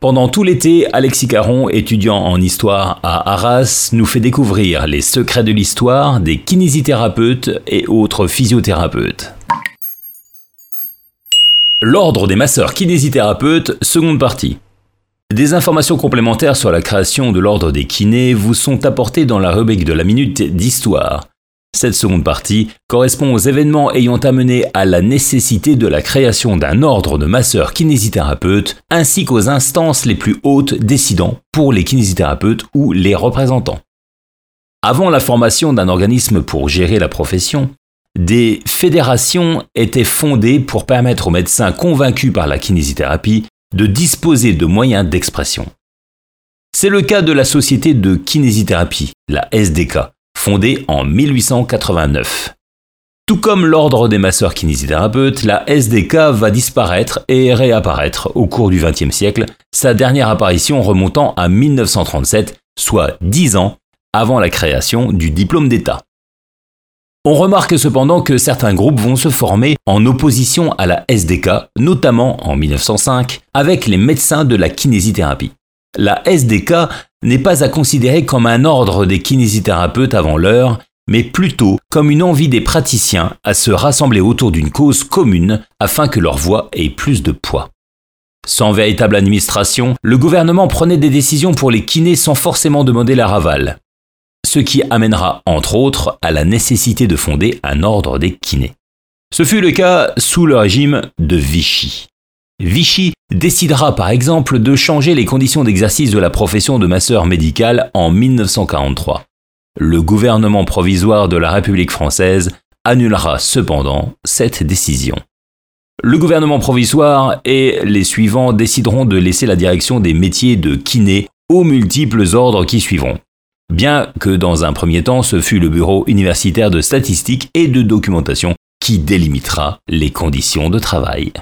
Pendant tout l'été, Alexis Caron, étudiant en histoire à Arras, nous fait découvrir les secrets de l'histoire des kinésithérapeutes et autres physiothérapeutes. L'ordre des masseurs kinésithérapeutes, seconde partie. Des informations complémentaires sur la création de l'ordre des kinés vous sont apportées dans la rubrique de la minute d'histoire. Cette seconde partie correspond aux événements ayant amené à la nécessité de la création d'un ordre de masseurs kinésithérapeutes ainsi qu'aux instances les plus hautes décidant pour les kinésithérapeutes ou les représentants. Avant la formation d'un organisme pour gérer la profession, des fédérations étaient fondées pour permettre aux médecins convaincus par la kinésithérapie de disposer de moyens d'expression. C'est le cas de la Société de kinésithérapie, la SDK, fondée en 1889. Tout comme l'Ordre des masseurs kinésithérapeutes, la SDK va disparaître et réapparaître au cours du XXe siècle, sa dernière apparition remontant à 1937, soit dix ans avant la création du diplôme d'État. On remarque cependant que certains groupes vont se former en opposition à la SDK, notamment en 1905, avec les médecins de la kinésithérapie. La SDK n'est pas à considérer comme un ordre des kinésithérapeutes avant l'heure, mais plutôt comme une envie des praticiens à se rassembler autour d'une cause commune afin que leur voix ait plus de poids. Sans véritable administration, le gouvernement prenait des décisions pour les kinés sans forcément demander leur aval ce qui amènera entre autres à la nécessité de fonder un ordre des kinés. Ce fut le cas sous le régime de Vichy. Vichy décidera par exemple de changer les conditions d'exercice de la profession de masseur médical en 1943. Le gouvernement provisoire de la République française annulera cependant cette décision. Le gouvernement provisoire et les suivants décideront de laisser la direction des métiers de kiné aux multiples ordres qui suivront bien que dans un premier temps ce fut le Bureau universitaire de statistique et de documentation qui délimitera les conditions de travail.